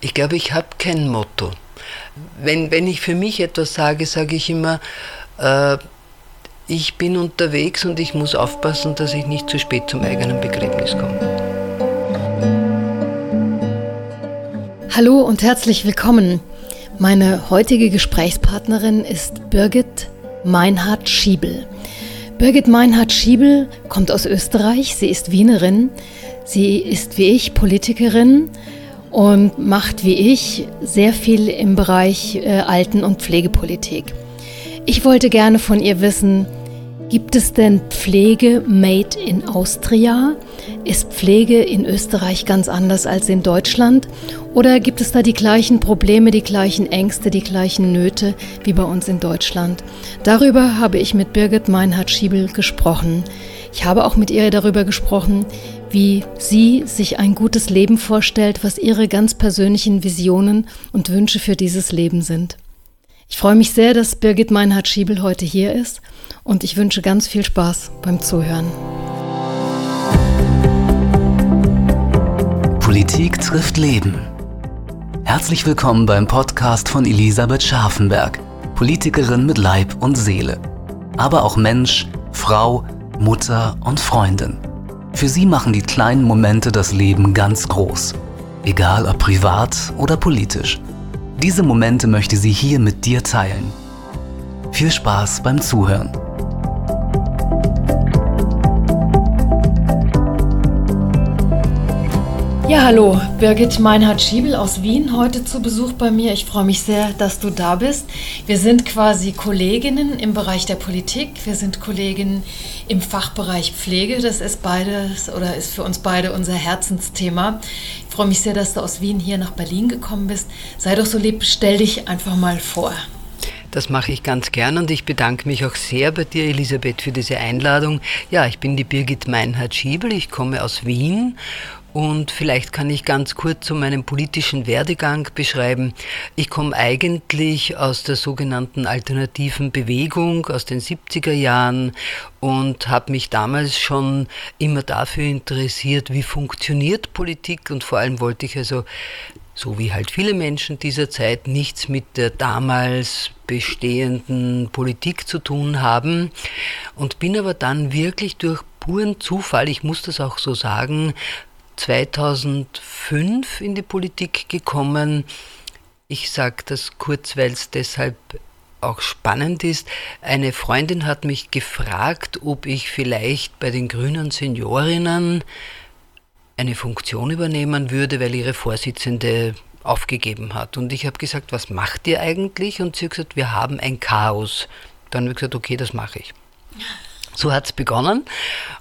Ich glaube, ich habe kein Motto. Wenn, wenn ich für mich etwas sage, sage ich immer, äh, ich bin unterwegs und ich muss aufpassen, dass ich nicht zu spät zum eigenen Begräbnis komme. Hallo und herzlich willkommen. Meine heutige Gesprächspartnerin ist Birgit Meinhard-Schiebel. Birgit Meinhard-Schiebel kommt aus Österreich. Sie ist Wienerin. Sie ist wie ich Politikerin und macht wie ich sehr viel im Bereich äh, Alten- und Pflegepolitik. Ich wollte gerne von ihr wissen, Gibt es denn Pflege made in Austria? Ist Pflege in Österreich ganz anders als in Deutschland? Oder gibt es da die gleichen Probleme, die gleichen Ängste, die gleichen Nöte wie bei uns in Deutschland? Darüber habe ich mit Birgit Meinhard-Schiebel gesprochen. Ich habe auch mit ihr darüber gesprochen, wie sie sich ein gutes Leben vorstellt, was ihre ganz persönlichen Visionen und Wünsche für dieses Leben sind. Ich freue mich sehr, dass Birgit Meinhard-Schiebel heute hier ist und ich wünsche ganz viel Spaß beim Zuhören. Politik trifft Leben. Herzlich willkommen beim Podcast von Elisabeth Scharfenberg, Politikerin mit Leib und Seele. Aber auch Mensch, Frau, Mutter und Freundin. Für sie machen die kleinen Momente das Leben ganz groß. Egal ob privat oder politisch. Diese Momente möchte sie hier mit dir teilen. Viel Spaß beim Zuhören. Ja, hallo, Birgit Meinhard-Schiebel aus Wien, heute zu Besuch bei mir. Ich freue mich sehr, dass du da bist. Wir sind quasi Kolleginnen im Bereich der Politik. Wir sind Kolleginnen im Fachbereich Pflege. Das ist beides oder ist für uns beide unser Herzensthema. Ich freue mich sehr, dass du aus Wien hier nach Berlin gekommen bist. Sei doch so lieb, stell dich einfach mal vor. Das mache ich ganz gern und ich bedanke mich auch sehr bei dir, Elisabeth, für diese Einladung. Ja, ich bin die Birgit Meinhard-Schiebel, ich komme aus Wien und vielleicht kann ich ganz kurz zu meinem politischen Werdegang beschreiben. Ich komme eigentlich aus der sogenannten alternativen Bewegung aus den 70er Jahren und habe mich damals schon immer dafür interessiert, wie funktioniert Politik und vor allem wollte ich also so wie halt viele Menschen dieser Zeit nichts mit der damals bestehenden Politik zu tun haben und bin aber dann wirklich durch puren Zufall, ich muss das auch so sagen, 2005 in die Politik gekommen. Ich sage das kurz, weil es deshalb auch spannend ist. Eine Freundin hat mich gefragt, ob ich vielleicht bei den grünen Seniorinnen eine Funktion übernehmen würde, weil ihre Vorsitzende aufgegeben hat. Und ich habe gesagt, was macht ihr eigentlich? Und sie hat gesagt, wir haben ein Chaos. Dann habe ich gesagt, okay, das mache ich. So hat es begonnen.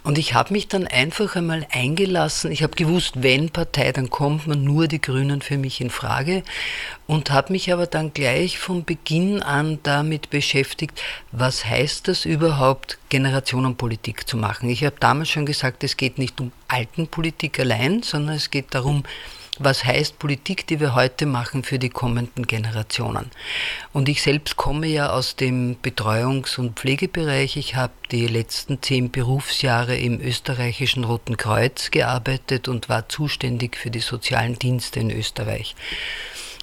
Und ich habe mich dann einfach einmal eingelassen. Ich habe gewusst, wenn Partei, dann kommt man nur die Grünen für mich in Frage. Und habe mich aber dann gleich von Beginn an damit beschäftigt, was heißt das überhaupt, Generationenpolitik zu machen. Ich habe damals schon gesagt, es geht nicht um Altenpolitik allein, sondern es geht darum, was heißt Politik, die wir heute machen für die kommenden Generationen. Und ich selbst komme ja aus dem Betreuungs- und Pflegebereich. Ich habe die letzten zehn Berufsjahre im österreichischen Roten Kreuz gearbeitet und war zuständig für die sozialen Dienste in Österreich.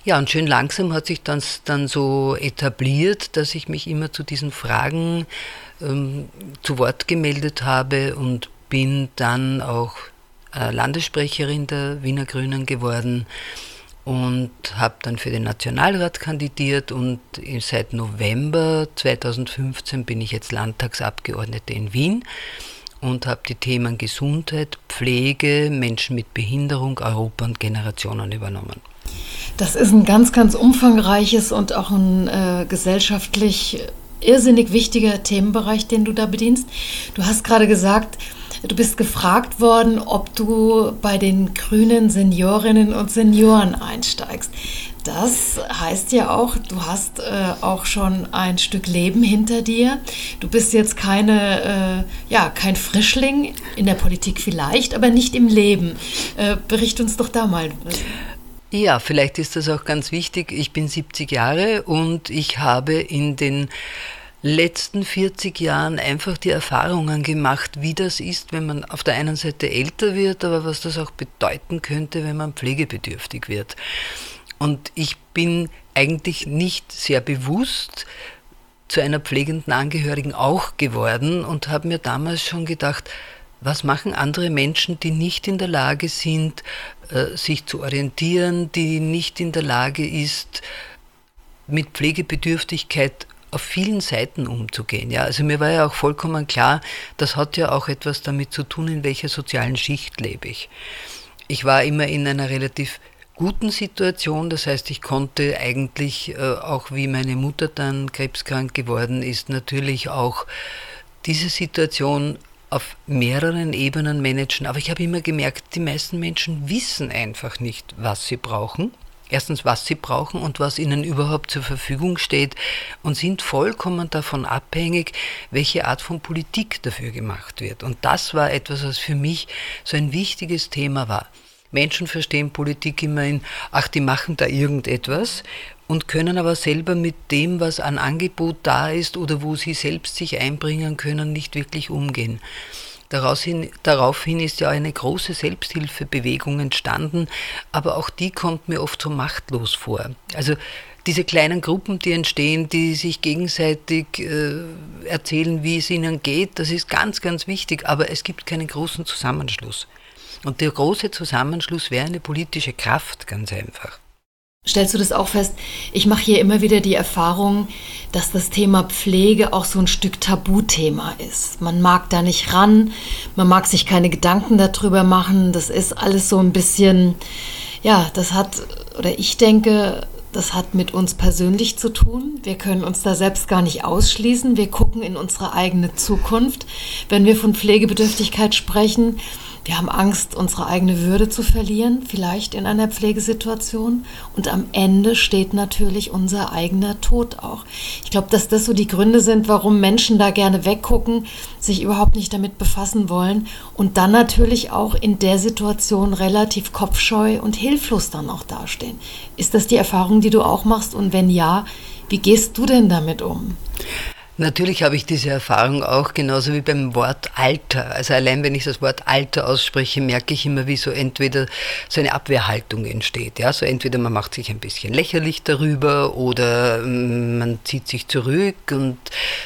Ja, und schön langsam hat sich das dann so etabliert, dass ich mich immer zu diesen Fragen ähm, zu Wort gemeldet habe und bin dann auch Landessprecherin der Wiener Grünen geworden und habe dann für den Nationalrat kandidiert und seit November 2015 bin ich jetzt Landtagsabgeordnete in Wien und habe die Themen Gesundheit, Pflege, Menschen mit Behinderung, Europa und Generationen übernommen. Das ist ein ganz, ganz umfangreiches und auch ein äh, gesellschaftlich irrsinnig wichtiger Themenbereich, den du da bedienst. Du hast gerade gesagt, Du bist gefragt worden, ob du bei den grünen Seniorinnen und Senioren einsteigst. Das heißt ja auch, du hast äh, auch schon ein Stück Leben hinter dir. Du bist jetzt keine, äh, ja, kein Frischling in der Politik vielleicht, aber nicht im Leben. Äh, bericht uns doch da mal. Ja, vielleicht ist das auch ganz wichtig. Ich bin 70 Jahre und ich habe in den letzten 40 Jahren einfach die Erfahrungen gemacht, wie das ist, wenn man auf der einen Seite älter wird, aber was das auch bedeuten könnte, wenn man pflegebedürftig wird. Und ich bin eigentlich nicht sehr bewusst zu einer pflegenden Angehörigen auch geworden und habe mir damals schon gedacht, was machen andere Menschen, die nicht in der Lage sind, äh, sich zu orientieren, die nicht in der Lage ist, mit Pflegebedürftigkeit auf vielen Seiten umzugehen. Ja, also mir war ja auch vollkommen klar, das hat ja auch etwas damit zu tun, in welcher sozialen Schicht lebe ich. Ich war immer in einer relativ guten Situation, das heißt, ich konnte eigentlich, äh, auch wie meine Mutter dann krebskrank geworden ist, natürlich auch diese Situation auf mehreren Ebenen managen. Aber ich habe immer gemerkt, die meisten Menschen wissen einfach nicht, was sie brauchen erstens, was sie brauchen und was ihnen überhaupt zur Verfügung steht und sind vollkommen davon abhängig, welche Art von Politik dafür gemacht wird. Und das war etwas, was für mich so ein wichtiges Thema war. Menschen verstehen Politik immerhin, ach, die machen da irgendetwas und können aber selber mit dem, was an Angebot da ist oder wo sie selbst sich einbringen können, nicht wirklich umgehen. Daraufhin, daraufhin ist ja eine große Selbsthilfebewegung entstanden, aber auch die kommt mir oft so machtlos vor. Also diese kleinen Gruppen, die entstehen, die sich gegenseitig äh, erzählen, wie es ihnen geht, das ist ganz, ganz wichtig, aber es gibt keinen großen Zusammenschluss. Und der große Zusammenschluss wäre eine politische Kraft, ganz einfach. Stellst du das auch fest? Ich mache hier immer wieder die Erfahrung, dass das Thema Pflege auch so ein Stück Tabuthema ist. Man mag da nicht ran, man mag sich keine Gedanken darüber machen. Das ist alles so ein bisschen, ja, das hat, oder ich denke, das hat mit uns persönlich zu tun. Wir können uns da selbst gar nicht ausschließen. Wir gucken in unsere eigene Zukunft. Wenn wir von Pflegebedürftigkeit sprechen, wir haben Angst, unsere eigene Würde zu verlieren, vielleicht in einer Pflegesituation. Und am Ende steht natürlich unser eigener Tod auch. Ich glaube, dass das so die Gründe sind, warum Menschen da gerne weggucken, sich überhaupt nicht damit befassen wollen und dann natürlich auch in der Situation relativ kopfscheu und hilflos dann auch dastehen. Ist das die Erfahrung, die du auch machst? Und wenn ja, wie gehst du denn damit um? Natürlich habe ich diese Erfahrung auch, genauso wie beim Wort Alter. Also allein wenn ich das Wort Alter ausspreche, merke ich immer, wie so entweder so eine Abwehrhaltung entsteht. Ja, so entweder man macht sich ein bisschen lächerlich darüber oder mm, man zieht sich zurück und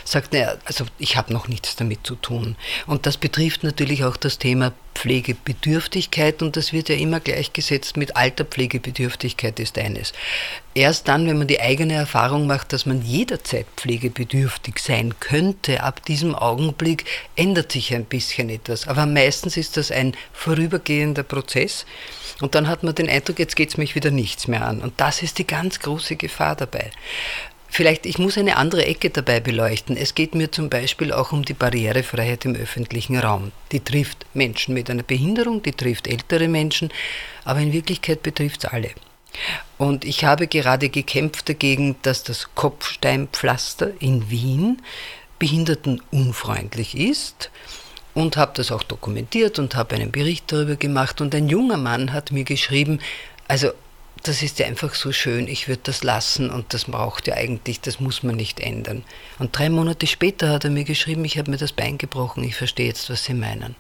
sagt, naja, also ich habe noch nichts damit zu tun. Und das betrifft natürlich auch das Thema Pflegebedürftigkeit und das wird ja immer gleichgesetzt mit Alterpflegebedürftigkeit ist eines. Erst dann, wenn man die eigene Erfahrung macht, dass man jederzeit pflegebedürftig sein könnte, ab diesem Augenblick ändert sich ein bisschen etwas. Aber meistens ist das ein vorübergehender Prozess und dann hat man den Eindruck, jetzt geht es mich wieder nichts mehr an. Und das ist die ganz große Gefahr dabei. Vielleicht, ich muss eine andere Ecke dabei beleuchten. Es geht mir zum Beispiel auch um die Barrierefreiheit im öffentlichen Raum. Die trifft Menschen mit einer Behinderung, die trifft ältere Menschen, aber in Wirklichkeit betrifft es alle. Und ich habe gerade gekämpft dagegen, dass das Kopfsteinpflaster in Wien behindertenunfreundlich ist und habe das auch dokumentiert und habe einen Bericht darüber gemacht. Und ein junger Mann hat mir geschrieben, also das ist ja einfach so schön, ich würde das lassen und das braucht ja eigentlich, das muss man nicht ändern. Und drei Monate später hat er mir geschrieben, ich habe mir das Bein gebrochen, ich verstehe jetzt, was Sie meinen.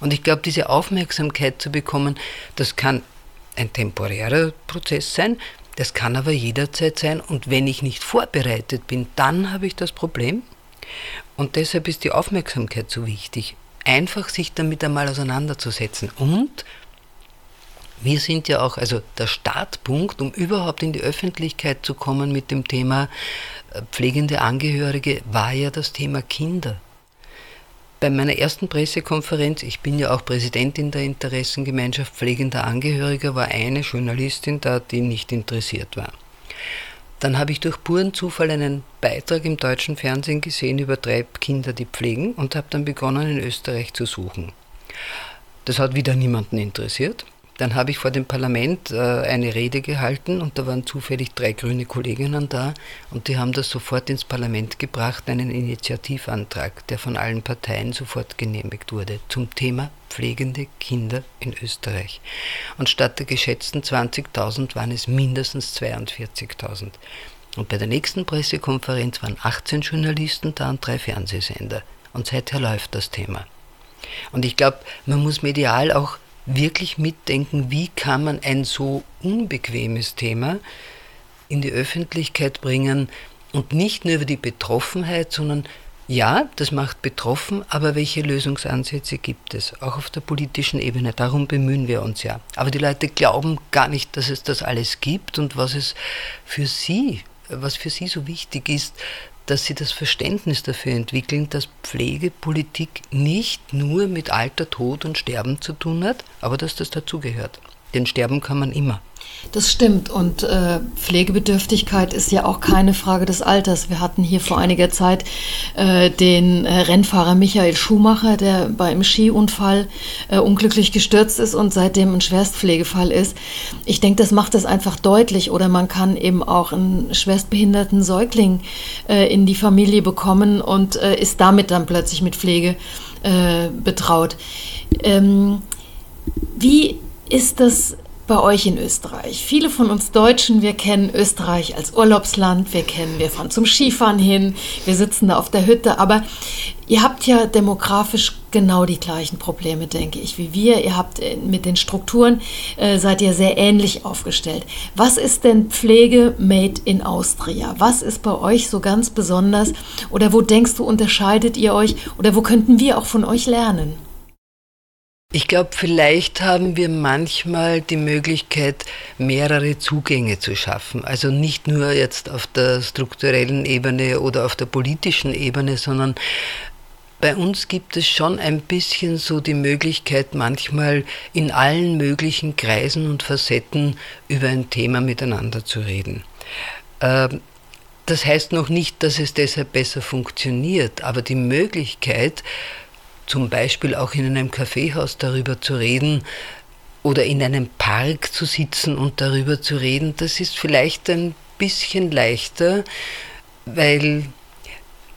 Und ich glaube, diese Aufmerksamkeit zu bekommen, das kann ein temporärer Prozess sein, das kann aber jederzeit sein und wenn ich nicht vorbereitet bin, dann habe ich das Problem. Und deshalb ist die Aufmerksamkeit so wichtig, einfach sich damit einmal auseinanderzusetzen und wir sind ja auch, also der Startpunkt, um überhaupt in die Öffentlichkeit zu kommen mit dem Thema äh, pflegende Angehörige, war ja das Thema Kinder. Bei meiner ersten Pressekonferenz, ich bin ja auch Präsidentin der Interessengemeinschaft pflegender Angehöriger, war eine Journalistin da, die nicht interessiert war. Dann habe ich durch puren Zufall einen Beitrag im deutschen Fernsehen gesehen über drei Kinder, die pflegen und habe dann begonnen, in Österreich zu suchen. Das hat wieder niemanden interessiert. Dann habe ich vor dem Parlament äh, eine Rede gehalten und da waren zufällig drei grüne Kolleginnen da und die haben das sofort ins Parlament gebracht, einen Initiativantrag, der von allen Parteien sofort genehmigt wurde, zum Thema pflegende Kinder in Österreich. Und statt der geschätzten 20.000 waren es mindestens 42.000. Und bei der nächsten Pressekonferenz waren 18 Journalisten da und drei Fernsehsender. Und seither läuft das Thema. Und ich glaube, man muss medial auch wirklich mitdenken, wie kann man ein so unbequemes Thema in die Öffentlichkeit bringen und nicht nur über die Betroffenheit, sondern ja, das macht betroffen, aber welche Lösungsansätze gibt es? Auch auf der politischen Ebene. Darum bemühen wir uns ja. Aber die Leute glauben gar nicht, dass es das alles gibt und was es für sie, was für sie so wichtig ist, dass sie das Verständnis dafür entwickeln, dass Pflegepolitik nicht nur mit Alter, Tod und Sterben zu tun hat, aber dass das dazugehört. Denn sterben kann man immer. Das stimmt. Und äh, Pflegebedürftigkeit ist ja auch keine Frage des Alters. Wir hatten hier vor einiger Zeit äh, den äh, Rennfahrer Michael Schumacher, der bei einem Skiunfall äh, unglücklich gestürzt ist und seitdem ein Schwerstpflegefall ist. Ich denke, das macht es einfach deutlich. Oder man kann eben auch einen schwerstbehinderten Säugling äh, in die Familie bekommen und äh, ist damit dann plötzlich mit Pflege betraut. Ähm, wie ist das bei euch in Österreich? Viele von uns Deutschen, wir kennen Österreich als Urlaubsland, wir kennen, wir fahren zum Skifahren hin, wir sitzen da auf der Hütte, aber ihr habt ja demografisch genau die gleichen Probleme, denke ich, wie wir. Ihr habt äh, mit den Strukturen, äh, seid ihr sehr ähnlich aufgestellt. Was ist denn Pflege made in Austria? Was ist bei euch so ganz besonders? Oder wo denkst du, unterscheidet ihr euch? Oder wo könnten wir auch von euch lernen? Ich glaube, vielleicht haben wir manchmal die Möglichkeit, mehrere Zugänge zu schaffen. Also nicht nur jetzt auf der strukturellen Ebene oder auf der politischen Ebene, sondern bei uns gibt es schon ein bisschen so die Möglichkeit, manchmal in allen möglichen Kreisen und Facetten über ein Thema miteinander zu reden. Ähm, das heißt noch nicht, dass es deshalb besser funktioniert, aber die Möglichkeit, zum Beispiel auch in einem Kaffeehaus darüber zu reden oder in einem Park zu sitzen und darüber zu reden, das ist vielleicht ein bisschen leichter, weil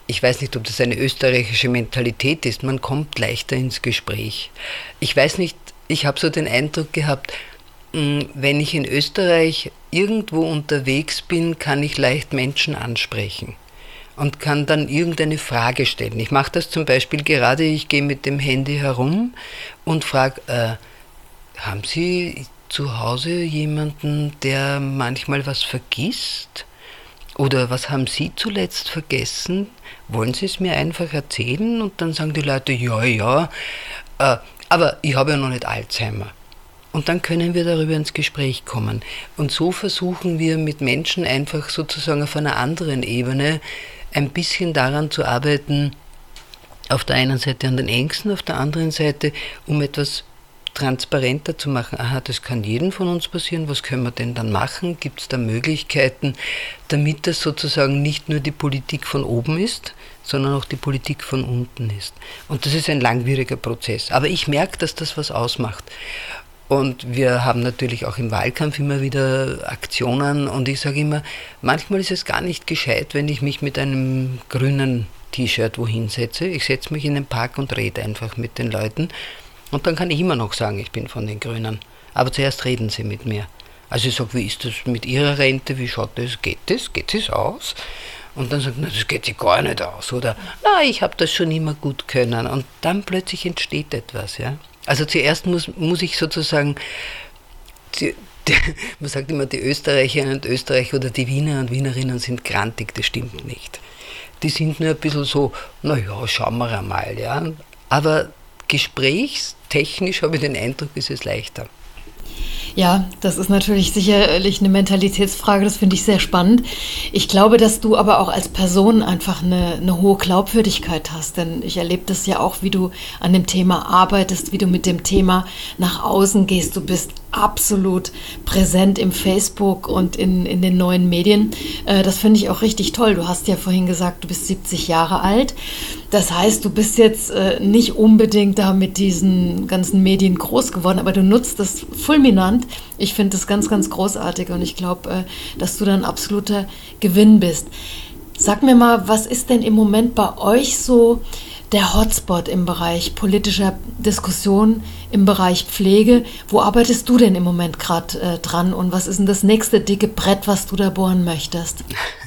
ich weiß nicht, ob das eine österreichische Mentalität ist, man kommt leichter ins Gespräch. Ich weiß nicht, ich habe so den Eindruck gehabt, hm, wenn ich in Österreich irgendwo unterwegs bin, kann ich leicht Menschen ansprechen und kann dann irgendeine Frage stellen. Ich mache das zum Beispiel gerade, ich gehe mit dem Handy herum und frage, äh, haben Sie zu Hause jemanden, der manchmal was vergisst? Oder was haben Sie zuletzt vergessen? Wollen Sie es mir einfach erzählen? Und dann sagen die Leute, ja, ja, äh, aber ich habe ja noch nicht Alzheimer. Und dann können wir darüber ins Gespräch kommen. Und so versuchen wir mit Menschen einfach sozusagen auf einer anderen Ebene ein bisschen daran zu arbeiten, auf der einen Seite an den Ängsten, auf der anderen Seite, um etwas transparenter zu machen. Aha, das kann jedem von uns passieren. Was können wir denn dann machen? Gibt es da Möglichkeiten, damit das sozusagen nicht nur die Politik von oben ist, sondern auch die Politik von unten ist? Und das ist ein langwieriger Prozess. Aber ich merke, dass das was ausmacht. Und wir haben natürlich auch im Wahlkampf immer wieder Aktionen und ich sage immer, manchmal ist es gar nicht gescheit, wenn ich mich mit einem grünen T-Shirt wohin setze. Ich setze mich in den Park und rede einfach mit den Leuten und dann kann ich immer noch sagen, ich bin von den Grünen. Aber zuerst reden sie mit mir. Also ich sage, wie ist das mit Ihrer Rente, wie schaut das, geht das, geht es aus? Und dann sagt, na, das geht sich gar nicht aus. Oder, na, ich habe das schon immer gut können. Und dann plötzlich entsteht etwas. Ja? Also zuerst muss, muss ich sozusagen, die, die, man sagt immer, die Österreicherinnen und Österreicher oder die Wiener und Wienerinnen sind grantig, das stimmt nicht. Die sind nur ein bisschen so, naja, schauen wir einmal. Ja? Aber gesprächstechnisch habe ich den Eindruck, ist es leichter. Ja, das ist natürlich sicherlich eine Mentalitätsfrage, das finde ich sehr spannend. Ich glaube, dass du aber auch als Person einfach eine, eine hohe Glaubwürdigkeit hast, denn ich erlebe das ja auch, wie du an dem Thema arbeitest, wie du mit dem Thema nach außen gehst. Du bist absolut präsent im Facebook und in, in den neuen Medien. Äh, das finde ich auch richtig toll. Du hast ja vorhin gesagt, du bist 70 Jahre alt. Das heißt, du bist jetzt äh, nicht unbedingt da mit diesen ganzen Medien groß geworden, aber du nutzt das fulminant. Ich finde das ganz, ganz großartig und ich glaube, äh, dass du da ein absoluter Gewinn bist. Sag mir mal, was ist denn im Moment bei euch so der Hotspot im Bereich politischer Diskussion, im Bereich Pflege? Wo arbeitest du denn im Moment gerade äh, dran und was ist denn das nächste dicke Brett, was du da bohren möchtest?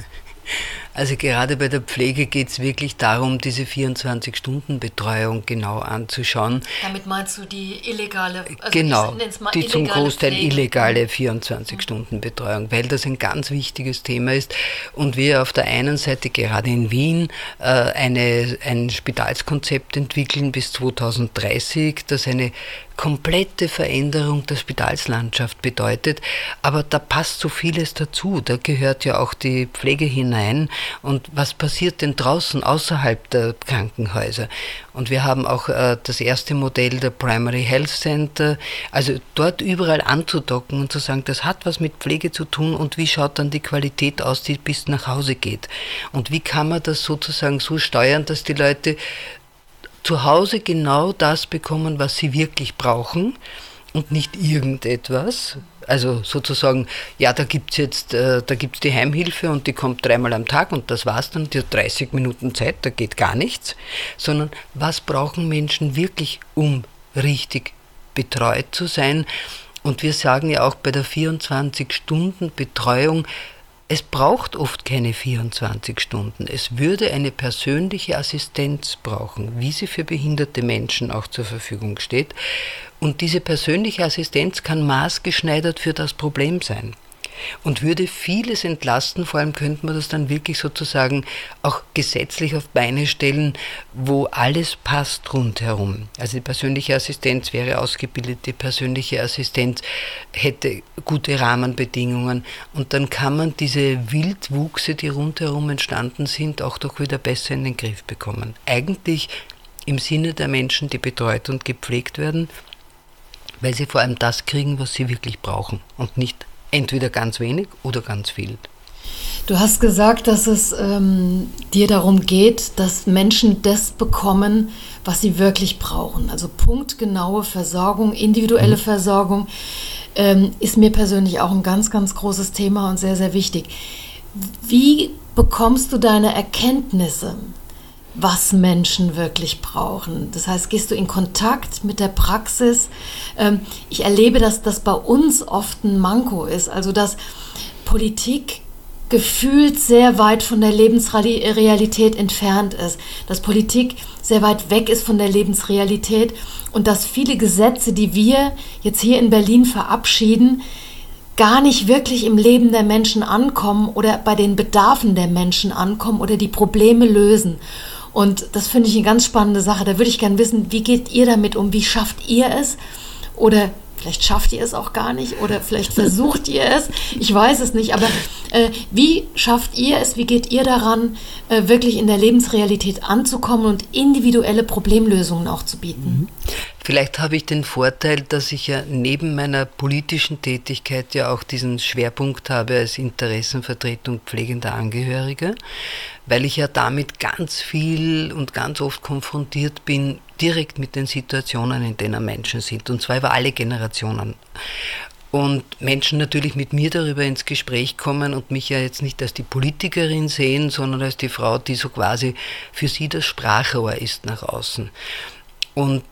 Also gerade bei der Pflege geht es wirklich darum, diese 24-Stunden-Betreuung genau anzuschauen. Damit meinst du die illegale, also genau, die zum Großteil Pflege. illegale 24-Stunden-Betreuung, weil das ein ganz wichtiges Thema ist und wir auf der einen Seite gerade in Wien äh, eine, ein Spitalskonzept entwickeln bis 2030, das eine komplette Veränderung der Spitalslandschaft bedeutet. Aber da passt so vieles dazu. Da gehört ja auch die Pflege hinein. Und was passiert denn draußen außerhalb der Krankenhäuser? Und wir haben auch äh, das erste Modell der Primary Health Center. Also dort überall anzudocken und zu sagen, das hat was mit Pflege zu tun und wie schaut dann die Qualität aus, die bis nach Hause geht. Und wie kann man das sozusagen so steuern, dass die Leute zu Hause genau das bekommen, was sie wirklich brauchen und nicht irgendetwas. Also sozusagen, ja, da gibt es jetzt, äh, da gibt's die Heimhilfe und die kommt dreimal am Tag und das war's dann, die hat 30 Minuten Zeit, da geht gar nichts, sondern was brauchen Menschen wirklich, um richtig betreut zu sein? Und wir sagen ja auch bei der 24-Stunden-Betreuung, es braucht oft keine 24 Stunden. Es würde eine persönliche Assistenz brauchen, wie sie für behinderte Menschen auch zur Verfügung steht. Und diese persönliche Assistenz kann maßgeschneidert für das Problem sein und würde vieles entlasten. Vor allem könnte man das dann wirklich sozusagen auch gesetzlich auf Beine stellen, wo alles passt rundherum. Also die persönliche Assistenz wäre ausgebildet, die persönliche Assistenz hätte gute Rahmenbedingungen und dann kann man diese Wildwuchse, die rundherum entstanden sind, auch doch wieder besser in den Griff bekommen. Eigentlich im Sinne der Menschen, die betreut und gepflegt werden, weil sie vor allem das kriegen, was sie wirklich brauchen und nicht Entweder ganz wenig oder ganz viel. Du hast gesagt, dass es ähm, dir darum geht, dass Menschen das bekommen, was sie wirklich brauchen. Also punktgenaue Versorgung, individuelle mhm. Versorgung ähm, ist mir persönlich auch ein ganz, ganz großes Thema und sehr, sehr wichtig. Wie bekommst du deine Erkenntnisse? Was Menschen wirklich brauchen. Das heißt, gehst du in Kontakt mit der Praxis. Ähm, ich erlebe, dass das bei uns oft ein Manko ist, also dass Politik gefühlt sehr weit von der Lebensrealität entfernt ist, dass Politik sehr weit weg ist von der Lebensrealität und dass viele Gesetze, die wir jetzt hier in Berlin verabschieden, gar nicht wirklich im Leben der Menschen ankommen oder bei den Bedarfen der Menschen ankommen oder die Probleme lösen. Und das finde ich eine ganz spannende Sache. Da würde ich gerne wissen, wie geht ihr damit um? Wie schafft ihr es? Oder vielleicht schafft ihr es auch gar nicht oder vielleicht versucht ihr es. Ich weiß es nicht. Aber äh, wie schafft ihr es? Wie geht ihr daran, äh, wirklich in der Lebensrealität anzukommen und individuelle Problemlösungen auch zu bieten? Mhm. Vielleicht habe ich den Vorteil, dass ich ja neben meiner politischen Tätigkeit ja auch diesen Schwerpunkt habe als Interessenvertretung pflegender Angehörige, weil ich ja damit ganz viel und ganz oft konfrontiert bin, direkt mit den Situationen, in denen Menschen sind, und zwar über alle Generationen. Und Menschen natürlich mit mir darüber ins Gespräch kommen und mich ja jetzt nicht als die Politikerin sehen, sondern als die Frau, die so quasi für sie das Sprachrohr ist nach außen. Und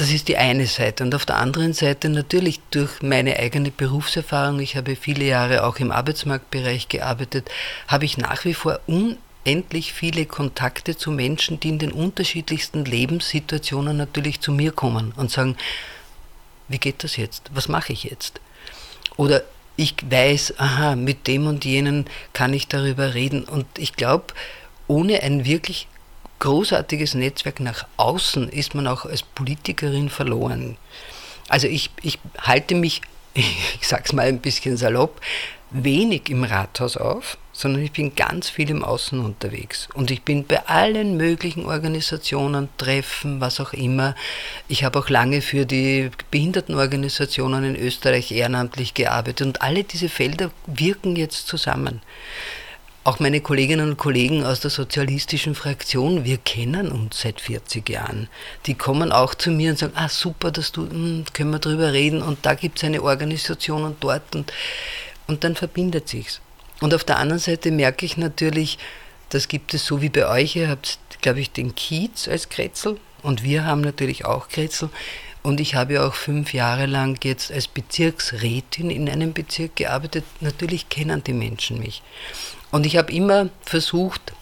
das ist die eine Seite. Und auf der anderen Seite natürlich durch meine eigene Berufserfahrung, ich habe viele Jahre auch im Arbeitsmarktbereich gearbeitet, habe ich nach wie vor unendlich viele Kontakte zu Menschen, die in den unterschiedlichsten Lebenssituationen natürlich zu mir kommen und sagen, wie geht das jetzt? Was mache ich jetzt? Oder ich weiß, aha, mit dem und jenen kann ich darüber reden. Und ich glaube, ohne ein wirklich großartiges Netzwerk nach außen ist man auch als Politikerin verloren. Also ich, ich halte mich, ich sag's mal ein bisschen salopp, wenig im Rathaus auf, sondern ich bin ganz viel im Außen unterwegs. Und ich bin bei allen möglichen Organisationen, Treffen, was auch immer. Ich habe auch lange für die Behindertenorganisationen in Österreich ehrenamtlich gearbeitet und alle diese Felder wirken jetzt zusammen. Auch meine Kolleginnen und Kollegen aus der sozialistischen Fraktion, wir kennen uns seit 40 Jahren. Die kommen auch zu mir und sagen, ah super, dass du, hm, können wir drüber reden und da gibt es eine Organisation und dort und, und dann verbindet sich's. Und auf der anderen Seite merke ich natürlich, das gibt es so wie bei euch, ihr habt, glaube ich, den Kiez als Kretzel und wir haben natürlich auch Kretzel Und ich habe ja auch fünf Jahre lang jetzt als Bezirksrätin in einem Bezirk gearbeitet. Natürlich kennen die Menschen mich. Und ich habe immer versucht,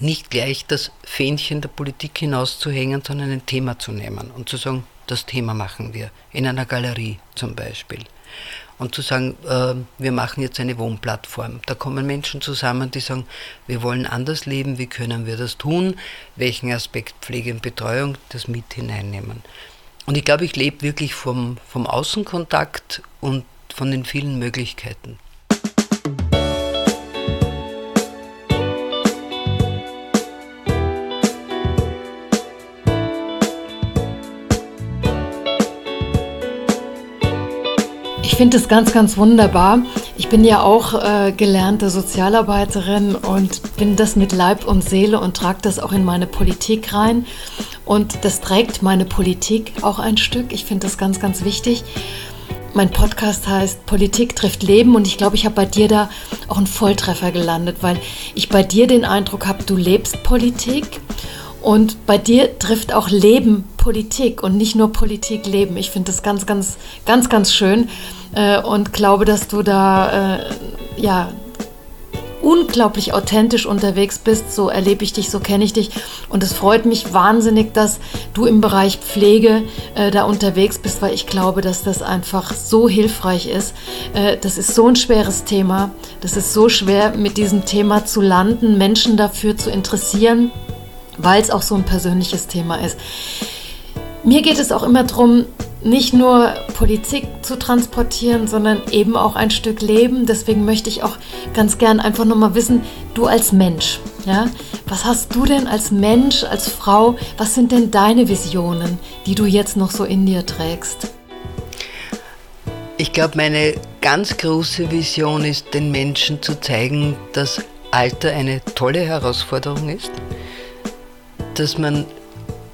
nicht gleich das Fähnchen der Politik hinauszuhängen, sondern ein Thema zu nehmen und zu sagen, das Thema machen wir. In einer Galerie zum Beispiel. Und zu sagen, äh, wir machen jetzt eine Wohnplattform. Da kommen Menschen zusammen, die sagen, wir wollen anders leben, wie können wir das tun, welchen Aspekt Pflege und Betreuung das mit hineinnehmen. Und ich glaube, ich lebe wirklich vom, vom Außenkontakt und von den vielen Möglichkeiten. Finde es ganz, ganz wunderbar. Ich bin ja auch äh, gelernte Sozialarbeiterin und bin das mit Leib und Seele und trage das auch in meine Politik rein. Und das trägt meine Politik auch ein Stück. Ich finde das ganz, ganz wichtig. Mein Podcast heißt Politik trifft Leben und ich glaube, ich habe bei dir da auch einen Volltreffer gelandet, weil ich bei dir den Eindruck habe, du lebst Politik und bei dir trifft auch Leben Politik und nicht nur Politik Leben. Ich finde das ganz, ganz, ganz, ganz schön äh, und glaube, dass du da äh, ja unglaublich authentisch unterwegs bist. So erlebe ich dich, so kenne ich dich. Und es freut mich wahnsinnig, dass du im Bereich Pflege äh, da unterwegs bist, weil ich glaube, dass das einfach so hilfreich ist. Äh, das ist so ein schweres Thema. Das ist so schwer, mit diesem Thema zu landen, Menschen dafür zu interessieren weil es auch so ein persönliches Thema ist. Mir geht es auch immer darum, nicht nur Politik zu transportieren, sondern eben auch ein Stück Leben. Deswegen möchte ich auch ganz gern einfach nochmal wissen, du als Mensch, ja, was hast du denn als Mensch, als Frau, was sind denn deine Visionen, die du jetzt noch so in dir trägst? Ich glaube, meine ganz große Vision ist, den Menschen zu zeigen, dass Alter eine tolle Herausforderung ist dass man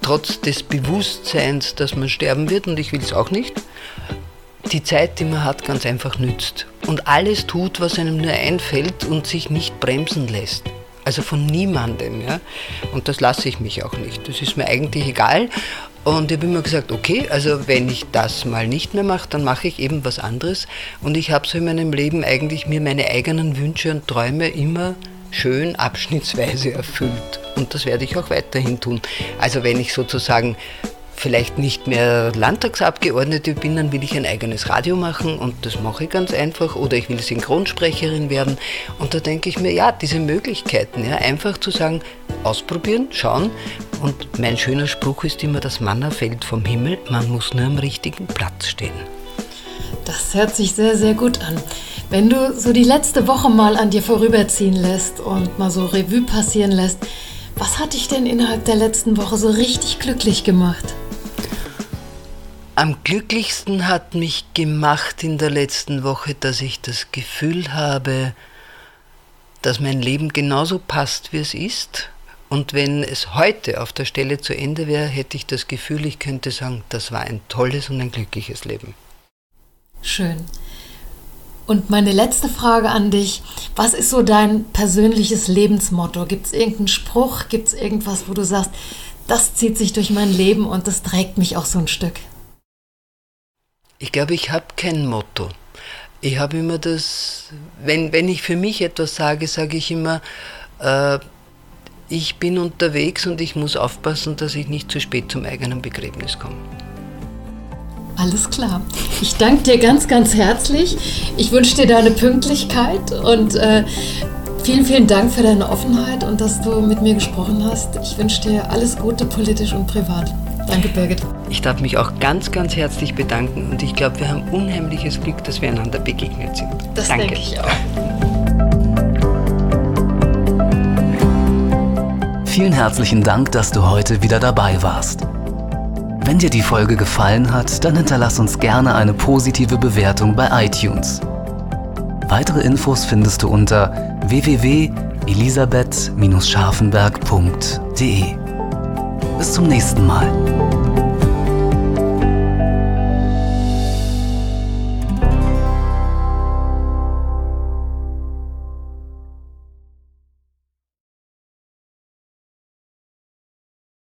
trotz des Bewusstseins, dass man sterben wird, und ich will es auch nicht, die Zeit, die man hat, ganz einfach nützt und alles tut, was einem nur einfällt und sich nicht bremsen lässt. Also von niemandem. Ja? Und das lasse ich mich auch nicht. Das ist mir eigentlich egal. Und ich habe immer gesagt, okay, also wenn ich das mal nicht mehr mache, dann mache ich eben was anderes. Und ich habe so in meinem Leben eigentlich mir meine eigenen Wünsche und Träume immer schön abschnittsweise erfüllt. Und das werde ich auch weiterhin tun. Also wenn ich sozusagen vielleicht nicht mehr Landtagsabgeordnete bin, dann will ich ein eigenes Radio machen und das mache ich ganz einfach. Oder ich will Synchronsprecherin werden. Und da denke ich mir, ja, diese Möglichkeiten, ja, einfach zu sagen, ausprobieren, schauen. Und mein schöner Spruch ist immer, das Manna fällt vom Himmel, man muss nur am richtigen Platz stehen. Das hört sich sehr, sehr gut an. Wenn du so die letzte Woche mal an dir vorüberziehen lässt und mal so Revue passieren lässt, was hat dich denn innerhalb der letzten Woche so richtig glücklich gemacht? Am glücklichsten hat mich gemacht in der letzten Woche, dass ich das Gefühl habe, dass mein Leben genauso passt, wie es ist. Und wenn es heute auf der Stelle zu Ende wäre, hätte ich das Gefühl, ich könnte sagen, das war ein tolles und ein glückliches Leben. Schön. Und meine letzte Frage an dich, was ist so dein persönliches Lebensmotto? Gibt es irgendeinen Spruch, gibt es irgendwas, wo du sagst, das zieht sich durch mein Leben und das trägt mich auch so ein Stück? Ich glaube, ich habe kein Motto. Ich habe immer das, wenn, wenn ich für mich etwas sage, sage ich immer, äh, ich bin unterwegs und ich muss aufpassen, dass ich nicht zu spät zum eigenen Begräbnis komme. Alles klar. Ich danke dir ganz, ganz herzlich. Ich wünsche dir deine Pünktlichkeit und äh, vielen, vielen Dank für deine Offenheit und dass du mit mir gesprochen hast. Ich wünsche dir alles Gute politisch und privat. Danke, Birgit. Ich darf mich auch ganz, ganz herzlich bedanken und ich glaube, wir haben unheimliches Glück, dass wir einander begegnet sind. Das Danke. denke ich auch. Vielen herzlichen Dank, dass du heute wieder dabei warst. Wenn dir die Folge gefallen hat, dann hinterlass uns gerne eine positive Bewertung bei iTunes. Weitere Infos findest du unter www.elisabeth-scharfenberg.de. Bis zum nächsten Mal.